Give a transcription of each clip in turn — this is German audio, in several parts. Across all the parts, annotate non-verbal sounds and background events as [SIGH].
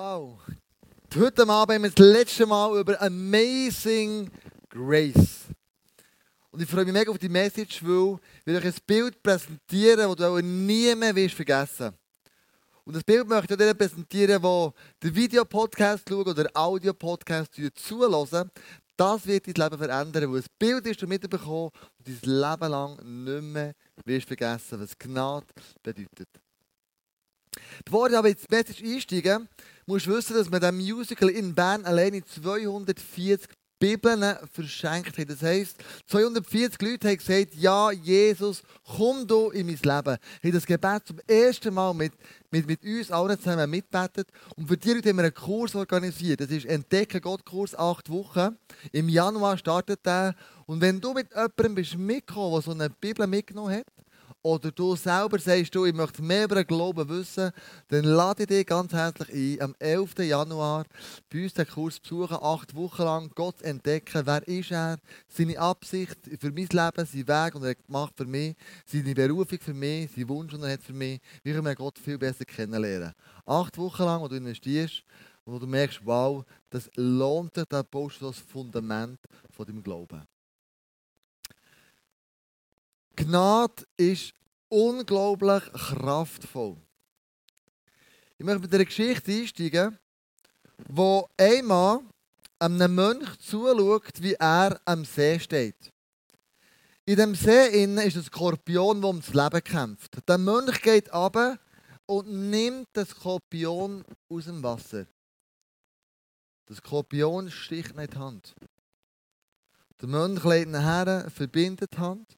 Wow. Heute Abend haben wir das letzte Mal über Amazing Grace. Und ich freue mich mega auf die Message, weil wir euch ein Bild präsentieren, das du nie mehr wirst vergessen Und das Bild möchte ich dir präsentieren, wo der Videopodcast schaut oder Audio-Podcast zulassen. Das wird dein Leben verändern, weil das Bild ist du mitbekommen und dein Leben lang nicht mehr wirst vergessen, was Gnade bedeutet. Bevor ich aber ins Message einsteige, musst wissen, dass wir diesem Musical in Bern alleine 240 Bibeln verschenkt haben. Das heisst, 240 Leute haben gesagt, ja, Jesus, komm du in mein Leben. Haben das Gebet zum ersten Mal mit, mit, mit uns allen zusammen mitbetet. Und für die Leute haben wir einen Kurs organisiert. Das ist Entdecken Gott-Kurs, acht Wochen. Im Januar startet der. Und wenn du mit jemandem bist mitgekommen, der so eine Bibel mitgenommen hat, oder du selber sagst, du, ich möchte mehr über den Glauben wissen, dann lade ich dich ganz herzlich ein, am 11. Januar bei uns den Kurs besuchen, acht Wochen lang Gott entdecken, wer ist er, seine Absicht für mein Leben, sein Weg, und er gemacht für mich, seine Berufung für mich, sein Wunsch, den er hat für mich, wie können wir Gott viel besser kennenlernen. Acht Wochen lang, wo du investierst, und wo du merkst, wow, das lohnt sich, da baust du das Fundament von deinem Glauben. Gnade ist unglaublich kraftvoll. Ich möchte mit einer Geschichte einsteigen, wo einmal einem Mönch zuschaut, wie er am See steht. In dem See innen ist ein Skorpion, der ums Leben kämpft. Der Mönch geht ab und nimmt den Skorpion aus dem Wasser. Der Skorpion sticht in die Hand. Der Mönch legt ihn her, verbindet die Hand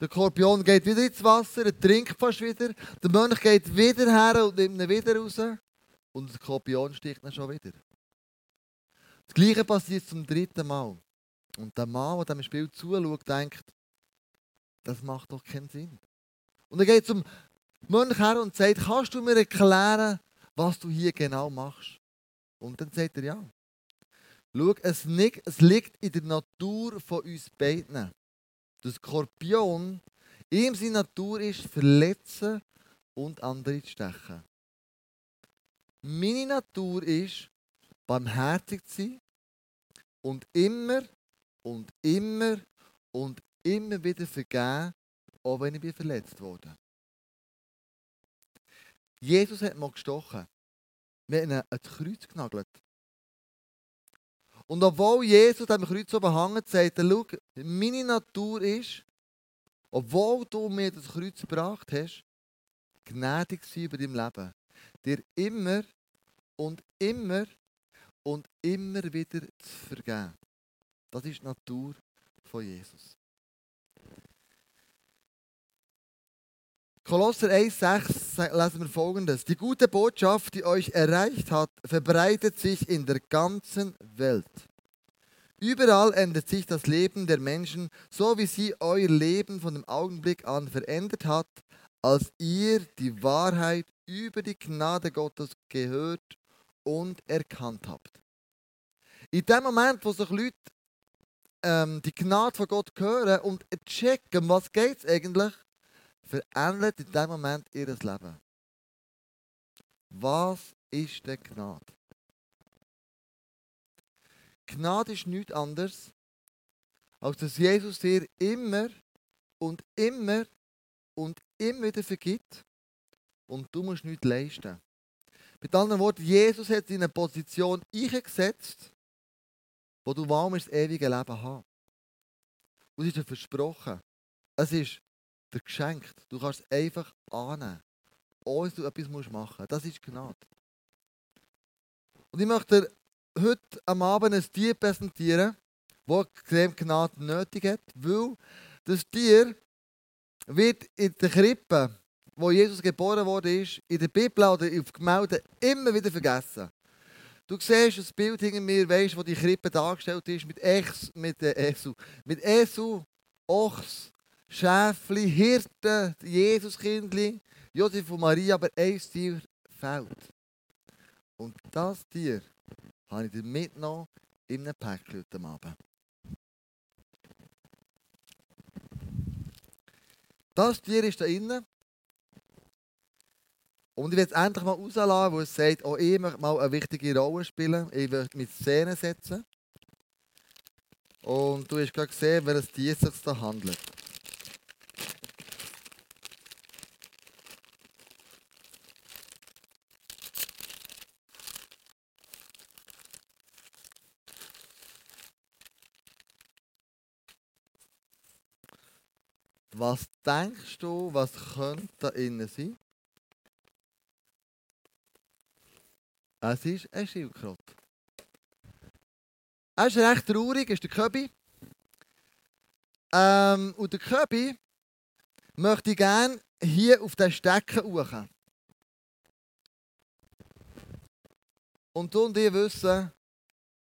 der Skorpion geht wieder ins Wasser, er trinkt fast wieder. Der Mönch geht wieder her und nimmt ihn wieder raus. Und der Skorpion sticht ihn schon wieder. Das Gleiche passiert zum dritten Mal. Und der Mann, der dem Spiel zuschaut, denkt, das macht doch keinen Sinn. Und er geht zum Mönch her und sagt, kannst du mir erklären, was du hier genau machst? Und dann sagt er, ja. Schau, es liegt in der Natur von uns beiden der Skorpion, ihm seine Natur ist, verletzen und andere zu stechen. Meine Natur ist, barmherzig zu sein und immer und immer und immer wieder vergeben, auch wenn ich verletzt wurde. Jesus hat mal gestochen. Wir haben ihn ans Kreuz genagelt. Und obwohl Jesus am Kreuz oben hängt, sagt er, schau, meine Natur ist, obwohl du mir das Kreuz gebracht hast, gnädig sein über dein Leben. Dir immer und immer und immer wieder zu vergeben. Das ist die Natur von Jesus. Kolosser 1,6 lesen wir folgendes. Die gute Botschaft, die euch erreicht hat, verbreitet sich in der ganzen Welt. Überall ändert sich das Leben der Menschen, so wie sie euer Leben von dem Augenblick an verändert hat, als ihr die Wahrheit über die Gnade Gottes gehört und erkannt habt. In dem Moment, wo sich Leute ähm, die Gnade von Gott hören und checken, was geht es eigentlich, verändert in dem Moment ihr Leben. Was ist denn Gnade? Gnade ist nichts anderes, als dass Jesus dir immer und immer und immer wieder vergibt und du musst nichts leisten. Mit anderen Worten, Jesus hat dich in eine Position eingesetzt, wo du warm das ewige Leben hast. Und es ist dir versprochen. Es ist dir geschenkt. Du kannst es einfach annehmen, ohne dass du etwas machen musst. Das ist Gnade. Und ich möchte dir heute am Abend ein Tier präsentieren, das extrem Gnade nötig hat, weil das Tier wird in der Krippe, wo Jesus geboren wurde, in der Bibel oder auf Gemälden immer wieder vergessen. Du siehst das Bild hinter mir, weißt, wo die Krippe dargestellt ist, mit Ex, mit äh, Esu, mit Esu, Ochs, Schäfli, Hirten, Jesuskindli, Josef und Maria, aber ein Tier fehlt. Und das Tier habe ich dir mitgenommen in einem Päckchen heute Abend. Das Tier ist da innen. Und ich will es endlich mal rauslassen, wo es sagt, auch ich möchte mal eine wichtige Rolle spielen. Ich will mit Szenen setzen. Und du hast gerade gesehen, Tier es sich da handelt. Was denkst du, was könnte da innen sein? Es ist ein Schildkröte. Er ist recht traurig, ist der Köbi. Ähm, und der Köbi möchte gerne hier auf den Stecken suchen. Und du und ich wissen,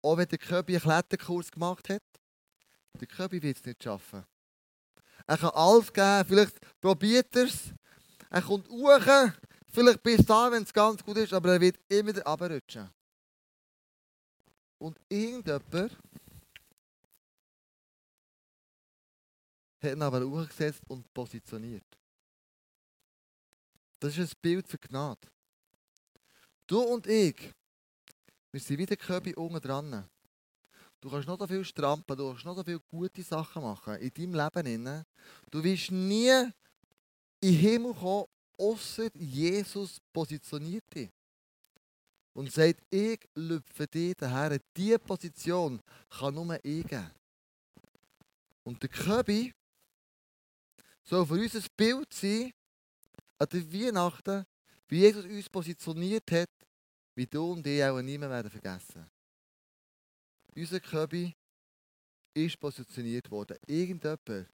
auch wenn der Köbi einen Kletterkurs gemacht hat, der Köbi wird es nicht schaffen. Er kann alles geben, vielleicht probiert er es. Er kommt hoch, vielleicht bis da, wenn es ganz gut ist, aber er wird immer wieder runterrutschen. Und irgendjemand hat ihn aber hochgesetzt und positioniert. Das ist ein Bild für Gnade. Du und ich, wir sind wie der Köbi unten dran. Du kannst noch so viel strampeln, du kannst noch so viele gute Sachen machen in deinem Leben. Du wirst nie in den Himmel kommen, außer Jesus positioniert dich. Und sagt, ich lüpfe dich daher. Diese Position kann nur ich geben. Und der Köbi soll für uns ein Bild sein, an der Weihnachten, wie Jesus uns positioniert hat, wie du und ich auch niemand werden vergessen. Unser Köbi ist positioniert worden. Irgendjemand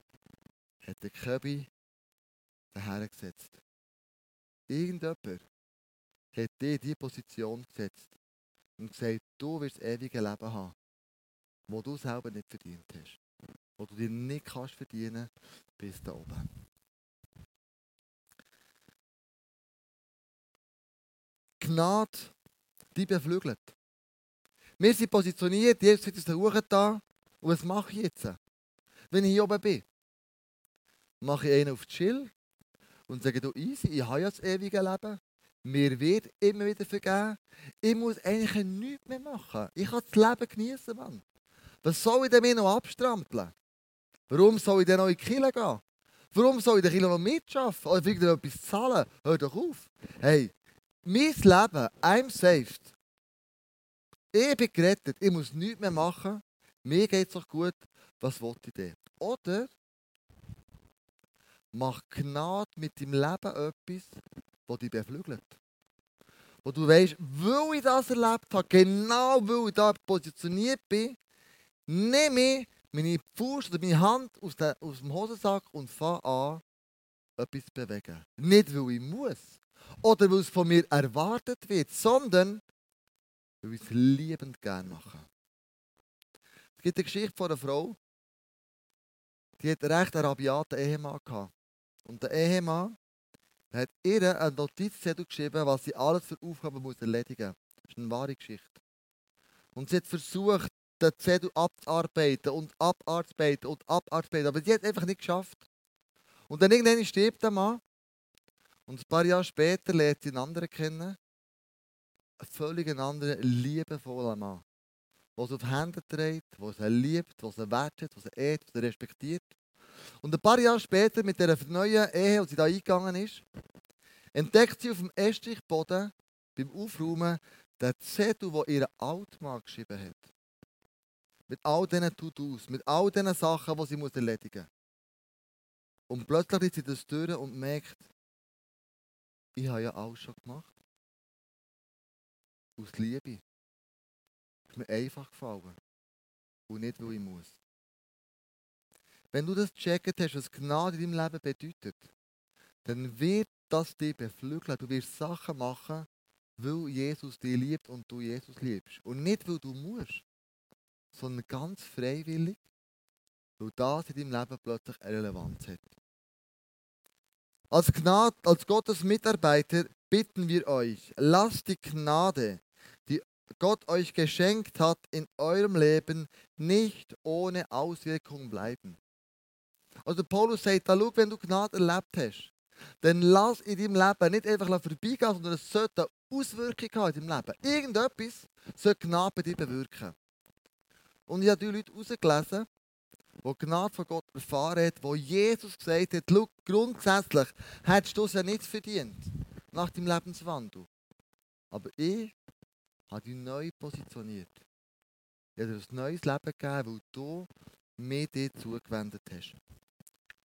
hat den Köbi daher gesetzt. Irgendjemand hat dich in diese Position gesetzt und gesagt, du wirst das ewige Leben haben, wo du selber nicht verdient hast. Wo du dir nicht kannst verdienen bis da oben. Gnade, die beflügelt. Wir sind positioniert, Jesus hat uns da. Und was mache ich jetzt? Wenn ich hier oben bin? Mache ich einen auf Chill und sage, du easy, ich habe ja das ewige Leben. Mir wird immer wieder vergeben. Ich muss eigentlich nichts mehr machen. Ich kann das Leben genießen, Mann. Was soll ich denn mir noch abstrampeln? Warum soll ich denn noch in die Kirche gehen? Warum soll ich den Kirche noch mitschaffen? Oder wieder etwas zahlen? Hör doch auf. Hey, mein Leben, I'm saved. Ich bin gerettet. Ich muss nichts mehr machen. Mir geht es doch gut. Was wollte ich denn? Oder mach Gnade mit deinem Leben etwas, das dich beflügelt. Wo du weißt, weil ich das erlebt habe, genau weil ich da positioniert bin, nehme ich meine Fuß oder meine Hand aus, der, aus dem Hosensack und fange an, etwas zu bewegen. Nicht, weil ich muss oder weil es von mir erwartet wird, sondern weil ich es liebend gerne mache. Es gibt eine Geschichte von einer Frau, die hat einen recht arabiaten Ehemann gehabt. Und der Ehemann hat ihr einen Notizzettel geschrieben, was sie alles für Aufgaben muss erledigen muss. Das ist eine wahre Geschichte. Und sie hat versucht, den Zettel abzuarbeiten und abarbeiten und abarbeiten, aber sie hat es einfach nicht geschafft. Und dann irgendwann stirbt der Mann. Und ein paar Jahre später lernt sie einen anderen kennen. Einen völlig anderen, liebevollen Mann. Der auf die Hände trägt, der sie liebt, der sie wertet, der sie ehrt, der sie respektiert. Und ein paar Jahre später, mit der neuen Ehe, als sie da eingegangen ist, entdeckt sie auf dem Estrichboden beim Aufräumen den Zettel, den ihr Altmann geschrieben hat. Mit all diesen To-Dos, mit all diesen Sachen, die sie erledigen muss. Und plötzlich liegt sie das durch und merkt, ich habe ja alles schon gemacht. Aus Liebe. Ist mir einfach gefallen. Und nicht, weil ich muss. Wenn du das gecheckt hast, was Gnade in deinem Leben bedeutet, dann wird das dich beflügeln. Du wirst Sachen machen, weil Jesus dich liebt und du Jesus liebst. Und nicht, weil du musst, sondern ganz freiwillig, weil das in deinem Leben plötzlich eine Relevanz hat. Als, Gnade, als Gottes Mitarbeiter bitten wir euch, lasst die Gnade, Gott euch geschenkt hat, in eurem Leben nicht ohne Auswirkung bleiben. Also Paulus sagt, da schau, wenn du Gnade erlebt hast, dann lass in deinem Leben nicht einfach vorbeigehen, sondern es sollte eine Auswirkung haben in deinem Leben. Irgendetwas sollte Gnade bei dir bewirken. Und ich habe die Leute herausgelesen, die Gnade von Gott erfahren haben, wo Jesus gesagt hat, schau, grundsätzlich hättest du es ja nicht verdient nach deinem Lebenswandel. Aber ich habe dich neu positioniert. Ich habe dir ein neues Leben gegeben, weil du mir dir zugewendet hast.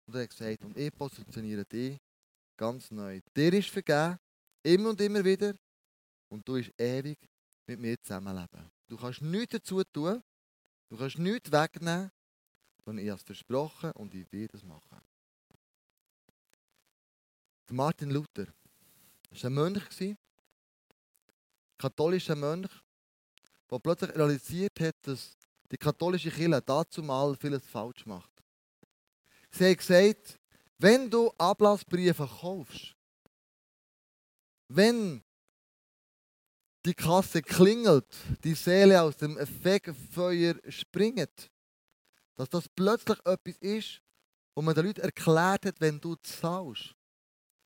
Und er hat gesagt, und ich positioniere dich ganz neu. Dir ist vergeben, immer und immer wieder, und du bist ewig mit mir zusammenleben. Du kannst nichts dazu tun, du kannst nichts wegnehmen, sondern ich habe es versprochen und ich werde es machen. Martin Luther war ein Mönch, katholischer Mönch, der plötzlich realisiert hat, dass die katholische Kirche dazu mal vieles falsch macht. Sie hat gesagt, wenn du Ablassbriefe kaufst, wenn die Kasse klingelt, die Seele aus dem Fegefeuer springt, dass das plötzlich etwas ist, wo man den Leuten erklärt hat, wenn du zahlst,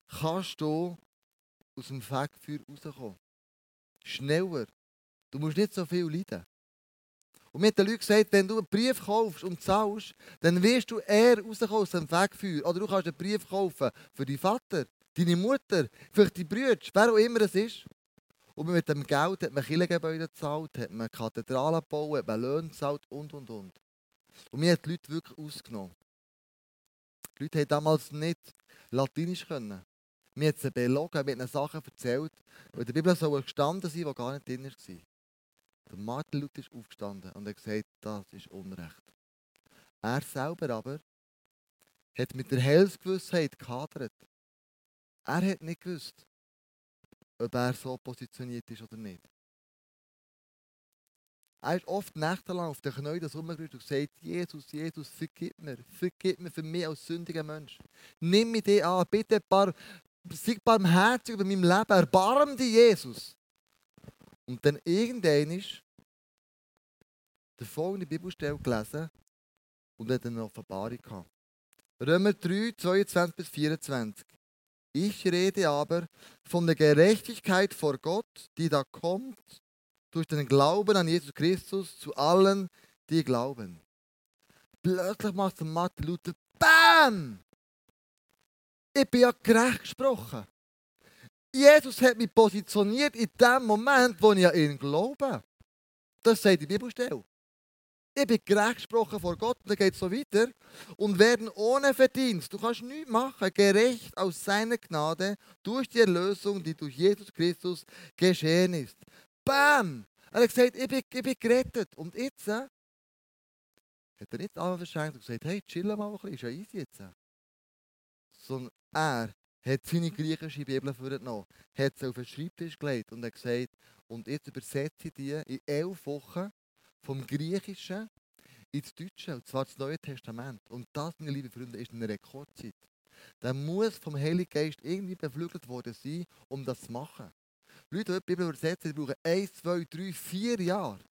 kannst du aus dem Fegefeuer rauskommen. Schneller. Du musst nicht so viel leiden. Und mir hat den Leuten gesagt, wenn du einen Brief kaufst und zahlst, dann wirst du eher rauskommen aus dem Wegfeuer. Oder du kannst einen Brief kaufen für deinen Vater, deine Mutter, vielleicht deine Brüder, wer auch immer es ist. Und mit dem Geld hat man Kirchengebäude gezahlt, hat man Kathedralen gebaut, hat man Löhne gezahlt und, und, und. Und mir hat die Leute wirklich ausgenommen. Die Leute haben damals nicht Latinisch können. Mir hat sie belogen, mir hat ihnen Sachen erzählt, die in der Bibel so gestanden sind, die gar nicht drin waren. Der Martin Luther ist aufgestanden und hat gesagt, das ist Unrecht. Er selber aber hat mit der Heilsgewissheit gehadert. Er hat nicht gewusst, ob er so positioniert ist oder nicht. Er ist oft nächtelang auf den Knien herumgerührt und gesagt, Jesus, Jesus, vergib mir, vergib mir für mich als sündiger Mensch. Nimm mich dir an, bitte bar, sei barmherzig über meinem Leben, erbarm dich, Jesus. Und dann irgendwann ist der folgende Bibelstelle gelesen und hat eine Offenbarung gehabt. Römer 3, 22 bis 24. Ich rede aber von der Gerechtigkeit vor Gott, die da kommt durch den Glauben an Jesus Christus zu allen, die glauben. Plötzlich macht der Martin Luther BAM! Ich bin ja gerecht gesprochen. Jesus hat mich positioniert in dem Moment, wo ich an ihn glaube. Das sagt die Bibelstelle. Ich bin gerecht gesprochen vor Gott, dann geht es so weiter. Und werden ohne Verdienst, du kannst nichts machen, gerecht aus seiner Gnade durch die Erlösung, die durch Jesus Christus geschehen ist. Bam! Er hat gesagt, ich bin, ich bin gerettet. Und jetzt äh, hat er nicht alle verschenkt und gesagt, hey, chill mal ein bisschen, ist ja easy jetzt. Sondern er hat seine griechische Bibel vorgenommen, hat sie auf den Schreibtisch gelegt und hat gesagt, und jetzt übersetze ich die in elf Wochen vom Griechischen ins Deutsche, und zwar das Neue Testament. Und das, meine lieben Freunde, ist eine Rekordzeit. Der muss vom Heiligen Geist irgendwie beflügelt worden sein, um das zu machen. Leute, die die Bibel übersetzen, die brauchen 1, 2, 3, 4 Jahre.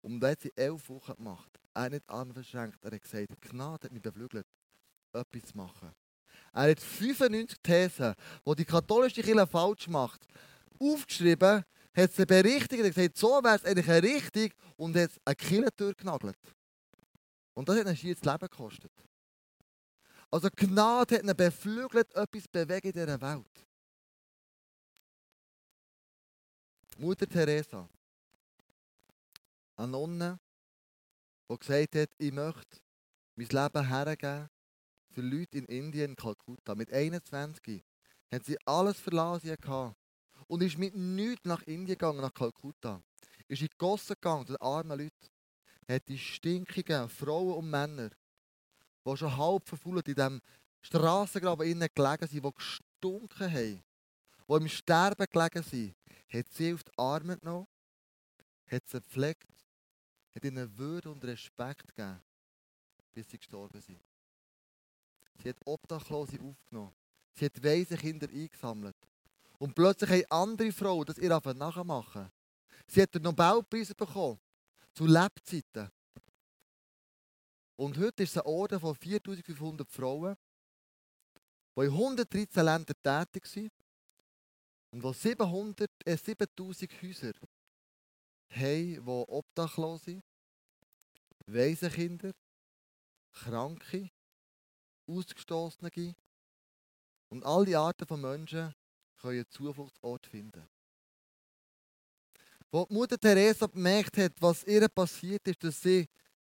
Und das hat sie elf Wochen gemacht. Er hat nicht Arme verschränkt. Er hat gesagt, Gnade hat mich beflügelt, etwas zu machen. Er hat 95 Thesen, die die katholische Kirche falsch macht, aufgeschrieben, hat sie berichtigt und gesagt, so wäre es eigentlich richtig und hat eine Kirchentür genagelt. Und das hat ihn das Leben gekostet. Also Gnade hat ihn beflügelt, etwas bewegen in dieser Welt. Mutter Teresa, eine Nonne, die gesagt hat, ich möchte mein Leben hergeben für Leute in Indien, in Kalkutta. Mit 21 hat sie alles verlassen gehabt und ist mit nichts nach Indien gegangen, nach Kalkutta. Ist in die Gossen gegangen, zu den armen Leuten. Hat die stinkigen Frauen und Männer, die schon halb verfault in diesem Strassengraben innen gelegen sind, die gestunken haben, die im Sterben gelegen sind, hat sie auf die Arme genommen, hat sie gepflegt, hat ihnen Würde und Respekt gegeben, bis sie gestorben sind. Sie hat Obdachlose aufgenommen. Sie hat weise Kinder eingesammelt. Und plötzlich haben andere Frauen das ihr nachmachen. Sie hat den Nobelpreis bekommen. Zu Lebzeiten. Und heute ist es ein Orden von 4500 Frauen. die in 113 Ländern tätig sind und wo 700, äh, 7000 Häuser haben, die Obdachlose, Waisenkinder, Kranke, Ausgestoßene und alle Arten von Menschen können einen Zufluchtsort finden. Wo die Mutter Teresa bemerkt hat, was ihr passiert ist, dass sie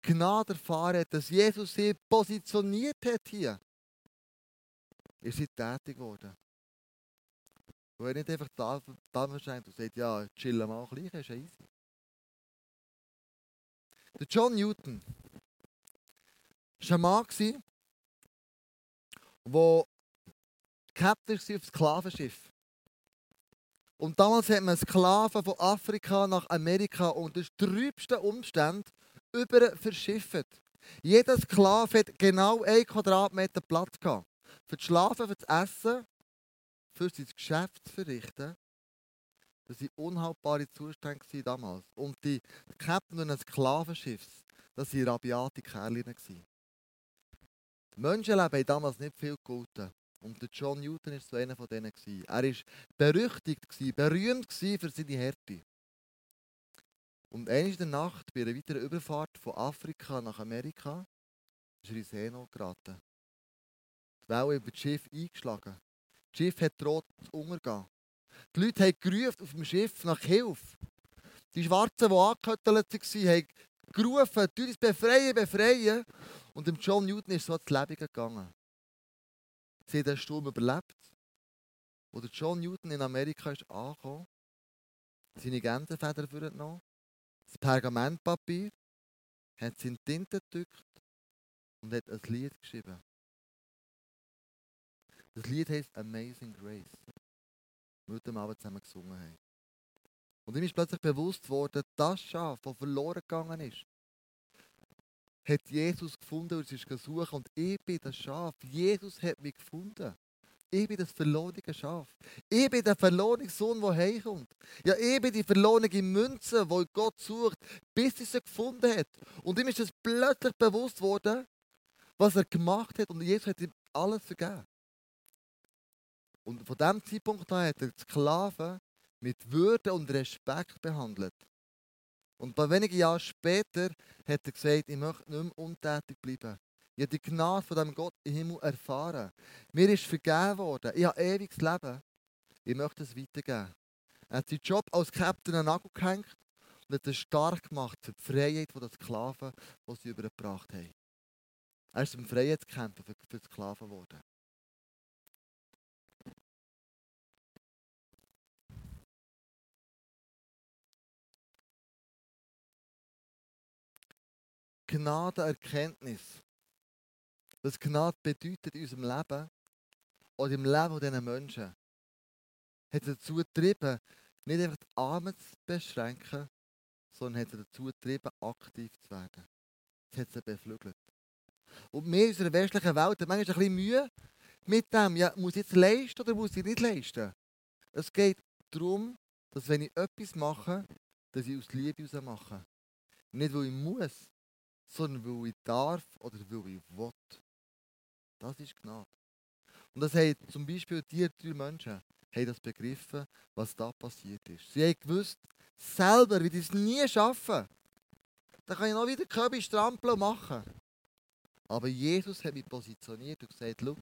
Gnade erfahren hat, dass Jesus sie positioniert hat hier, ist sie tätig geworden. Wo er nicht einfach da, da erscheint und sagt, ja, chillen mal gleich, ist ja easy. Der John Newton war ein Mann, der Captain auf Sklavenschiff. Und damals hat man Sklaven von Afrika nach Amerika unter trübsten Umständen über verschifft. Jeder Sklave hat genau einen Quadratmeter Platz gehabt. Für das Schlafen, für das Essen, für sein Geschäft zu verrichten. Das waren unhaltbare Zustände damals. Und die Captain eines Sklavenschiffs, das waren rabiate Kerlinnen. Menschenleben haben damals nicht viel gegolten. Und John Newton war so einer von denen. Er war berüchtigt, berühmt für seine Härte. Und eines in der Nacht, bei einer weiteren Überfahrt von Afrika nach Amerika, ist er in Seenot geraten. Die Welle über das Schiff eingeschlagen. Das Schiff hat droht zu untergehen. Die Leute haben gerufen auf dem Schiff nach Hilfe. Die Schwarzen, die angehüttelt waren, haben gerufen, «Du uns befreien, befreien!» Und dem John Newton ist so das Leben gegangen. Sie haben den Sturm überlebt. Als der John Newton in Amerika ist angekommen, seine Gänsefeder vorgenommen, das Pergamentpapier, hat sie in Tinte gedrückt und hat ein Lied geschrieben. Das Lied heißt Amazing Grace. Wir heute Abend zusammen gesungen haben. Und ihm ist plötzlich bewusst geworden, das Schaf, das verloren gegangen ist, hat Jesus gefunden und ist gesucht. Und ich bin das Schaf. Jesus hat mich gefunden. Ich bin das verlorene Schaf. Ich bin der verlorene Sohn, der heimkommt. Ja, ich bin die verlorene Münze, die Gott sucht, bis er sie gefunden hat. Und ihm ist es plötzlich bewusst worden, was er gemacht hat. Und Jesus hat ihm alles vergeben. Und von diesem Zeitpunkt an hat er die Sklaven mit Würde und Respekt behandelt. Und ein paar wenige Jahre später hat er gesagt, ich möchte nicht mehr untätig bleiben. Ich habe die Gnade von dem Gott im Himmel erfahren. Mir ist vergeben worden. Ich habe ewiges Leben. Ich möchte es weitergeben. Er hat seinen Job als Captain an den Nagel gehängt und hat es stark gemacht für die Freiheit der Sklaven, die sie übergebracht haben. Er ist zum Freiheitskämpfer für die Sklaven geworden. Gnadenerkenntnis, was Gnade bedeutet in unserem Leben oder im Leben dieser Menschen, hat dazu getrieben, nicht einfach die Armen zu beschränken, sondern hat dazu getrieben, aktiv zu werden. Das hat sie beflügelt. Und wir in unserer westlichen Welt haben manchmal ein bisschen Mühe mit dem, ja, muss ich jetzt leisten oder muss ich nicht leisten? Es geht darum, dass wenn ich etwas mache, dass ich aus Liebe heraus mache. Nicht, weil ich muss, sondern weil ich darf oder weil ich will. Das ist Gnade. Und das haben zum Beispiel die drei Menschen haben das begriffen, was da passiert ist. Sie haben gewusst, selber, wie ich es nie schaffen. Dann kann ich noch wieder Köbi strampeln und machen. Aber Jesus hat mich positioniert und gesagt, schau,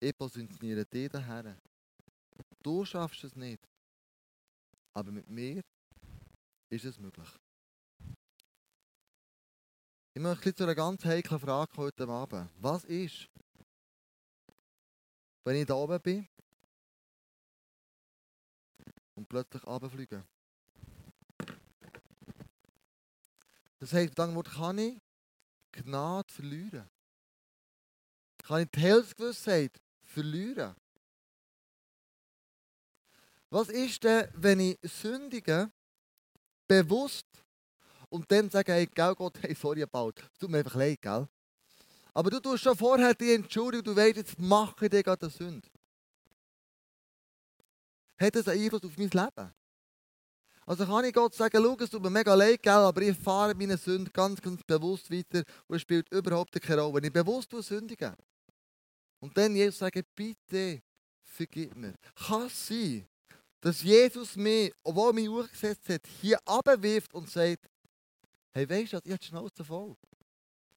ich positioniere dich daher. Du schaffst es nicht. Aber mit mir ist es möglich. Ich möchte zu einer ganz heiklen Frage heute Abend. Was ist, wenn ich da oben bin und plötzlich runterfliege? Das heisst, dann kann ich Gnade verlieren. Kann ich die Heilsgewissheit verlieren? Was ist denn, wenn ich sündige, bewusst und dann sagen, hey, gell, Gott, hey, sorry about, es tut mir einfach leid, gell? Aber du tust schon vorher die Entschuldigung, du weißt, jetzt mache ich dir gerade eine Sünde. Hat das einen Einfluss auf mein Leben? Also kann ich Gott sagen, schau, es tut mir mega leid, gell, aber ich fahre meine Sünde ganz, ganz bewusst weiter und es spielt überhaupt keine Rolle. Wenn ich bewusst sündige, Und dann Jesus sagen, bitte vergib mir. Kann es sein, dass Jesus mich, obwohl er mich hochgesetzt hat, hier abwirft und sagt, hey, weißt du, ich habe die Schnauze voll.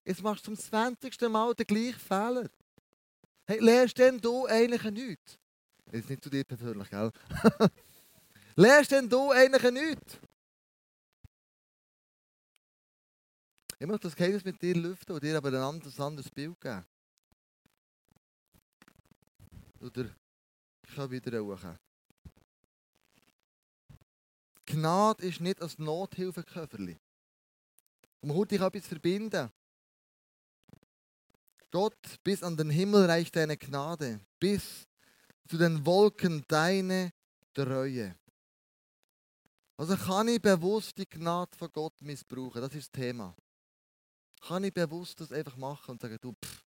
Jetzt machst du zum 20. Mal den gleichen Fehler. Hey, lernst denn du eigentlich nichts? Ist nicht zu dir persönlich, gell? [LAUGHS] lernst denn du eigentlich nichts? Ich möchte das Geheimnis mit dir lüften und dir aber ein anderes, anderes Bild geben. Oder ich kann wieder hoch. Gnade ist nicht als Nothilfeköfferli. Und man kann etwas verbinden. Gott, bis an den Himmel reicht deine Gnade, bis zu den Wolken deine Treue. Also kann ich bewusst die Gnade von Gott missbrauchen? Das ist das Thema. Kann ich bewusst das einfach machen und sagen, du, pff,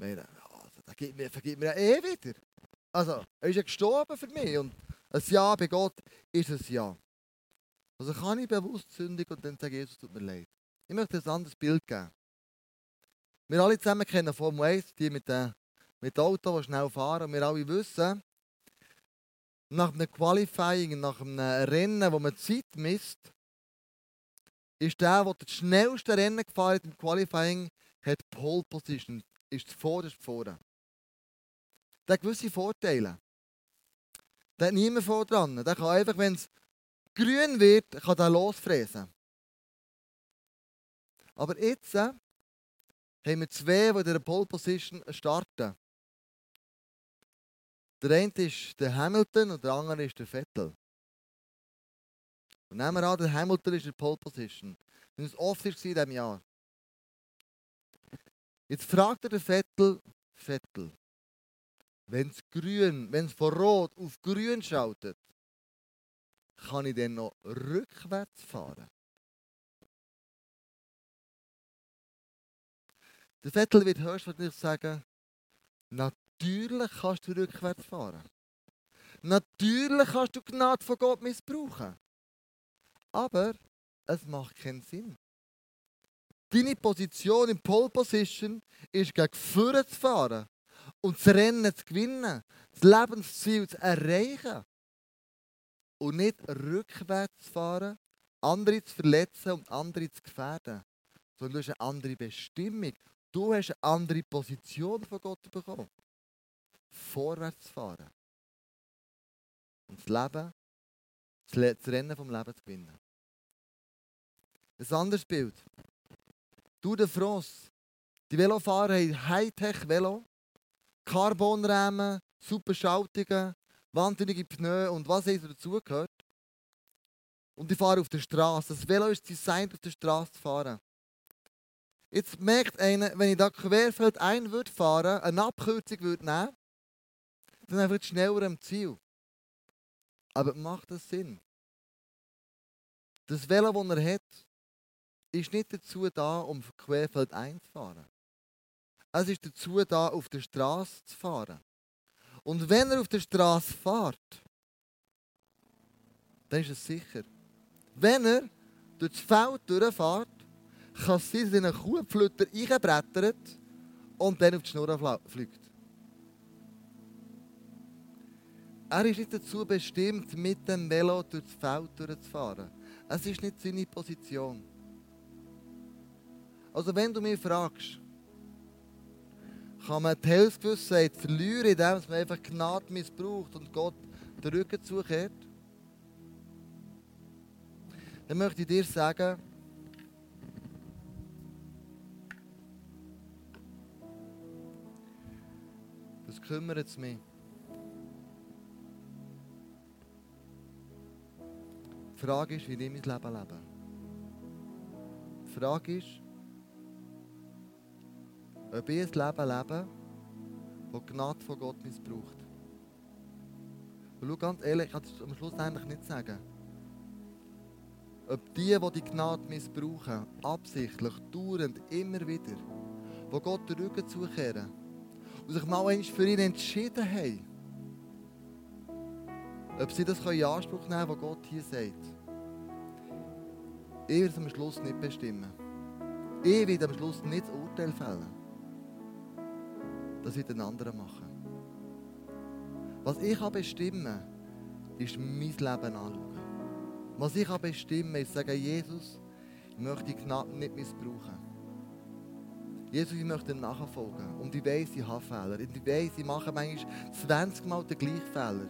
also, da gibt mir, vergibt mir ja eh wieder. Also, er ist ja gestorben für mich und ein Ja bei Gott ist ein Ja. Also kann ich bewusst sündigen und dann sagen, Jesus, tut mir leid. Ich möchte ein anderes Bild geben. Wir alle zusammen kennen Formel 1, die mit dem, Auto, die schnell fahren. Und wir alle wissen, nach einem Qualifying, nach einem Rennen, wo man Zeit misst, ist der, der das schnellste Rennen gefahren hat im Qualifying, hat Pole Position, ist zuvorderst vorne. Der hat gewisse Vorteile. Der hat niemand vor dran. Der kann einfach, wenn es grün wird, kann der losfräsen. Aber jetzt äh, haben wir zwei, die in der Pole Position starten. Der eine ist der Hamilton und der andere ist der Vettel. Und nehmen wir an, der Hamilton ist in der Pole Position. Und es oft in diesem Jahr. Jetzt fragt er den Vettel, Vettel, wenn es grün, wenn es von rot auf grün schaltet, kann ich dann noch rückwärts fahren? Der Vettel wird höchstwahrscheinlich sagen, natürlich kannst du rückwärts fahren. Natürlich kannst du Gnade von Gott missbrauchen. Aber es macht keinen Sinn. Deine Position in Pole Position ist gegen vorne zu fahren und das Rennen zu gewinnen, das Lebensziel zu erreichen. Und nicht rückwärts fahren, andere zu verletzen und andere zu gefährden. Sondern du hast eine andere Bestimmung. Du hast eine andere Position von Gott bekommen. Vorwärts fahren. Und das Leben, das Rennen vom Leben zu gewinnen. Ein anderes Bild. Du, der France. Die Velofahrer haben Hightech-Velo, Carbonrähmen, super Schaltungen, wahnsinnige Pneu und was alles dazugehört. Und die fahren auf der Straße. Das Velo ist designt, auf der Straße zu fahren. Jetzt merkt einer, wenn ich da querfeld ein würde fahren, eine Abkürzung würde nehmen, dann wird schneller am Ziel. Aber macht das Sinn? Das Velo, das er hat, ist nicht dazu da, um querfeld einzufahren. Es ist dazu da, auf der Straße zu fahren. Und wenn er auf der Straße fährt, dann ist es sicher. Wenn er durch das Feld durchfährt, kann es sein, in einen Kuhpflütter reinbrettert und dann auf die Schnur fliegt. Er ist nicht dazu bestimmt, mit dem Velo durch das Feld durchzufahren. Es ist nicht seine Position. Also wenn du mich fragst, kann man die Hilfsgewissheit verlieren, indem man einfach Gnade missbraucht und Gott den Rücken zukehrt? Dann möchte ich dir sagen, das kümmert mich. Die Frage ist, wie ich mein Leben lebe. Die Frage ist, ob ich ein Leben lebe, das die Gnade von Gott missbraucht. Und schau ganz ehrlich, ich kann es am Schluss eigentlich nicht sagen. Ob die, die die Gnade missbrauchen, absichtlich, dauernd, immer wieder, wo Gott den Rücken zukehren und sich mal einmal für ihn entschieden haben, ob sie das in Anspruch nehmen können, was Gott hier sagt. Ich werde es am Schluss nicht bestimmen. Ich werde am Schluss nicht das Urteil fällen. Das wird ein anderer machen. Was ich kann bestimmen ist mein Leben anschauen. Was ich kann bestimmen ist sagen, Jesus, ich möchte die Gnade nicht missbrauchen. Jesus, ich möchte nachfolgen. Und ich weiß, ich habe Fehler. Und ich weiß, ich mache manchmal 20 Mal den gleichen Fehler.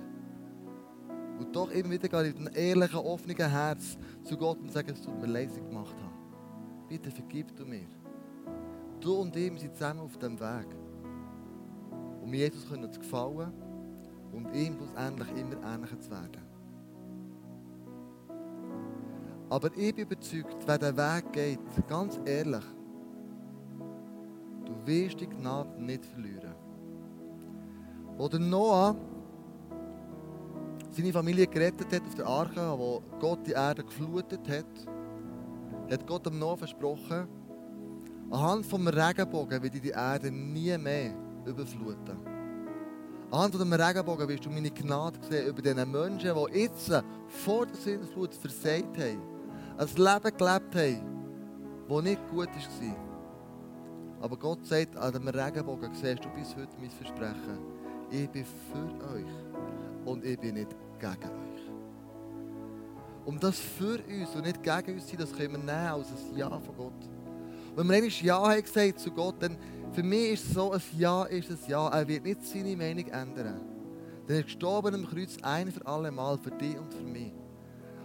Und doch immer wieder gehe ich mit einem ehrlichen, offenen Herz zu Gott und sage, es tut mir ich gemacht habe. Bitte vergib du mir. Du und ich sind zusammen auf dem Weg. Um Jesus zu gefallen und ihm schlussendlich immer ähnlicher zu werden. Aber ich bin überzeugt, wer den Weg geht, ganz ehrlich, du wirst die Gnade nicht verlieren. Oder Noah seine Familie gerettet hat auf der Arche, wo Gott die Erde geflutet hat, hat Gott dem Noah versprochen, anhand vom Regenbogen wird die Erde nie mehr überfluten. Von dem Regenbogen wirst du meine Gnade sehen über diese Menschen, die jetzt vor der Sintflut versagt haben, ein Leben gelebt haben, das nicht gut war. Aber Gott sagt, an dem Regenbogen siehst du bis heute mein Versprechen. Ich bin für euch und ich bin nicht gegen euch. Um das für uns und nicht gegen uns sein, das können wir nehmen als ein Ja von Gott. Wenn wir einmal Ja haben gesagt zu Gott, dann für mich ist es so, ein Ja ist ein Ja. Er wird nicht seine Meinung ändern. Denn er ist gestorben am Kreuz ein für alle Mal, für dich und für mich.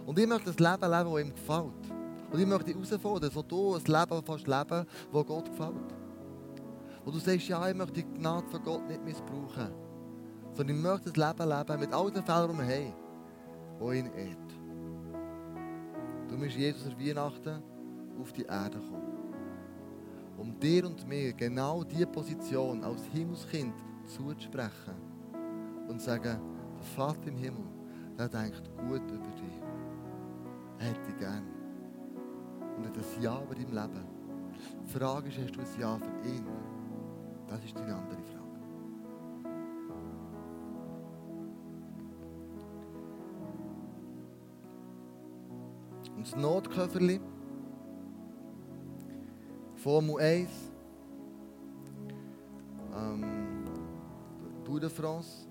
Und ich möchte das Leben leben, das ihm gefällt. Und ich möchte dich herausfordern, so du ein Leben fast leben, das Gott gefällt. Wo du sagst, ja, ich möchte die Gnade von Gott nicht missbrauchen. Sondern ich möchte das Leben leben mit all den Fehlern, die wir haben, die ihn ehrt. Du bist Jesus an Weihnachten auf die Erde gekommen. Um dir und mir genau diese Position als Himmelskind zuzusprechen. Und zu sagen, der Vater im Himmel, der denkt gut über dich. Er hat dich gern. Und hat ein Ja über dein Leben. Die Frage ist, hast du ein Ja für ihn? Das ist deine andere Frage. Und das Notköfferli, Formel 1, ähm, Tour de France,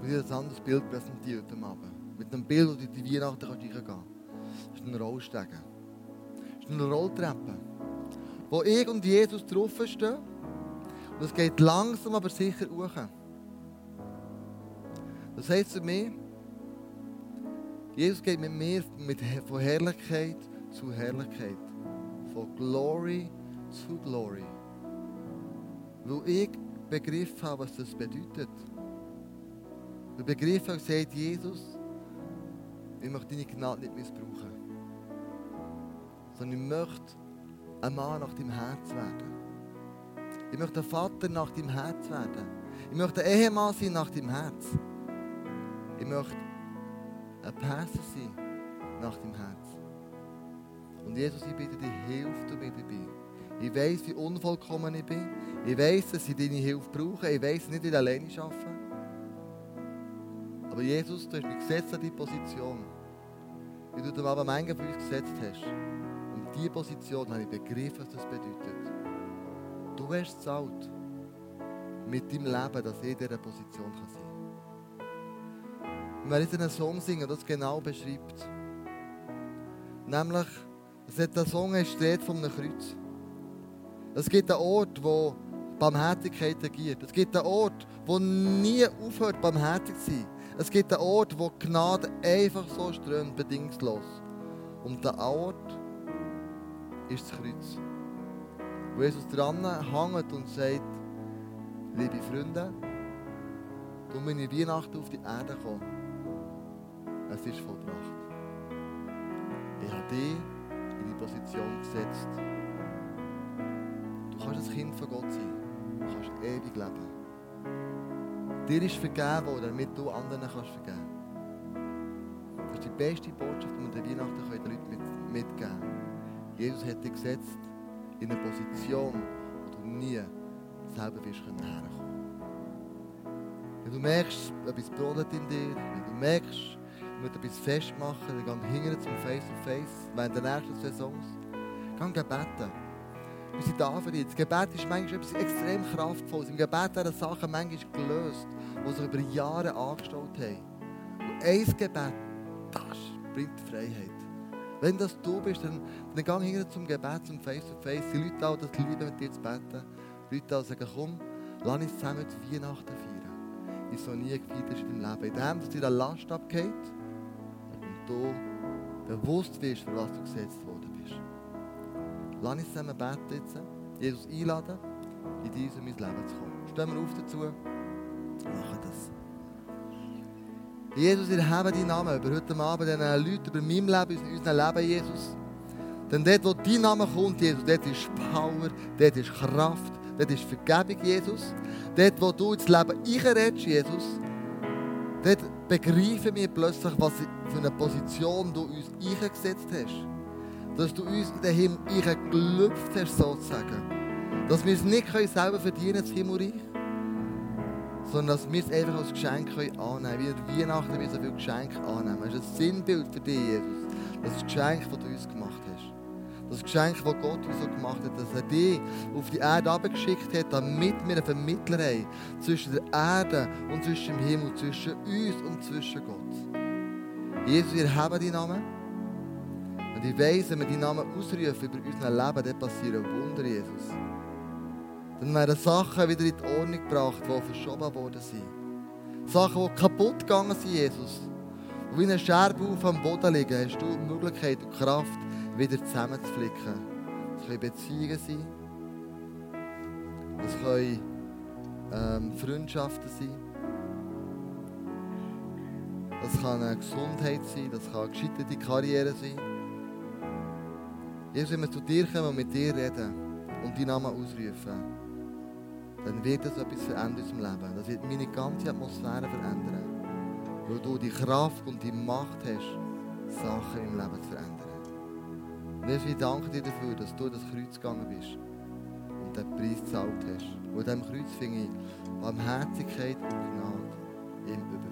und ich ein anderes Bild präsentiert am Abend. Mit einem Bild, wo du die Weihnachten reingehen kannst. Das ist ein Rollstegen. Das ist eine Rolltreppe, wo ich und Jesus draufstehen. Und es geht langsam, aber sicher hoch. Das heisst für mich, Jesus geht mit mir von Herrlichkeit zu Herrlichkeit. Von Glory zu Glory. Weil ich begriffen habe, was das bedeutet. Ich begriffen habe, sagt Jesus, ich möchte deine Gnade nicht missbrauchen. Sondern ich möchte ein Mann nach deinem Herz werden. Ich möchte ein Vater nach deinem Herz werden. Ich möchte ein Ehemann sein nach deinem Herz. Ich möchte ein Pässe sein nach deinem Herz. Und Jesus, ich bitte dich, hilf du mir dabei. Ich weiß, wie unvollkommen ich bin. Ich weiß, dass ich deine Hilfe brauche. Ich weiß nicht, wie ich alleine arbeite. Aber Jesus, du hast mich gesetzt an die Position, wie du dem aber Menge für uns gesetzt hast. Und diese Position habe ich begriffen, was das bedeutet. Du hast zahlt mit deinem Leben, dass ich in dieser Position sein kann. Und wenn ich einen Song singe, das genau beschreibt, nämlich, hat der Song steht von einem Kreuz. Es gibt einen Ort, wo Barmherzigkeit regiert. Es gibt einen Ort, wo nie aufhört, barmherzig zu sein. Es gibt einen Ort, wo Gnade einfach so strömt, bedingungslos. Und der Ort ist das Kreuz. Wo Jesus dran hängt und sagt, liebe Freunde, du in Weihnachten auf die Erde gekommen. Es ist vollbracht. Ich habe dich in die Position gesetzt. Kannst ein Kind von Gott sein. Du kannst ewig leben. Dir ist vergeben worden, damit du anderen kannst vergeben Das ist die beste Botschaft, die wir den Weihnachten den Leuten mit, mitgeben können. Jesus hat dich gesetzt in eine Position, wo du nie selber wirst herkommen Wenn du merkst, etwas brodelt in dir, wenn du merkst, du musst etwas festmachen, dann geh hinterher zum Face-to-Face während der nächsten Saisons. Geh beten. Wir sind da für dich. Das Gebet ist manchmal etwas extrem kraftvolles. Im Gebet werden Sachen manchmal gelöst, die sich über Jahre angestaut haben. Und ein Gebet, das bringt Freiheit. Wenn das du bist, dann, dann geh hinter zum Gebet, zum Face-to-Face. Die Leute da, die lieben, mit dir zu beten. Die Leute da sagen, komm, lass uns zusammen die Weihnachten feiern. Wie so nie gefeiert ist in deinem Leben. Indem, dass dir eine Last abgeht und du bewusst wirst, für was du gesetzt worden bist. Lass uns zusammen beten jetzt. Jesus einladen, in dieses mein Leben zu kommen. Stehen wir auf dazu. Machen das. Jesus, ich habe deinen Namen über heute Abend diesen Leuten, über mein Leben, in unserem Leben, Jesus. Denn dort, wo dein Name kommt, Jesus, dort ist Power, dort ist Kraft, dort ist Vergebung, Jesus. Dort, wo du ins Leben einredest, Jesus, dort begreifen wir plötzlich, was für eine Position du uns eingesetzt hast. Dass du uns in den Himmel eingelüpft hast, sozusagen. Dass wir es nicht selber verdienen, das Himmelreich sondern dass wir es einfach als Geschenk annehmen können. Wie Weihnachten wir so viele Geschenke annehmen. Das ist ein Sinnbild für dich, Jesus. Das Geschenk, das du uns gemacht hast. Das Geschenk, das Gott uns so gemacht hat, dass er dich auf die Erde abgeschickt hat, damit wir einen Vermittler haben zwischen der Erde und zwischen dem Himmel, zwischen uns und zwischen Gott. Jesus, wir haben deinen Namen. Und ich weiss, wenn wir deinen Namen ausrufen über unser Leben, dann passieren Wunder, Jesus dann werden Sachen wieder in die Ordnung gebracht, die verschoben worden sind. Sachen, die kaputt gegangen sind, Jesus. Und wie eine Scherbe auf am Boden liegen, hast du die Möglichkeit und Kraft, wieder zusammenzuflicken. Das können Beziehungen sein. Das können ähm, Freundschaften sein. Das kann eine Gesundheit sein, das kann eine gescheiterte Karriere sein. Jesus, wenn wir zu dir kommen und mit dir reden und deinen Namen ausrufen, dann wird das etwas verändern in unserem Leben. Das wird meine ganze Atmosphäre verändern. Weil du die Kraft und die Macht hast, Sachen im Leben zu verändern. Und ich danke dir dafür, dass du das Kreuz gegangen bist und den Preis gezahlt hast. Und an diesem Kreuz finde ich Barmherzigkeit und Gnade im Überfluss.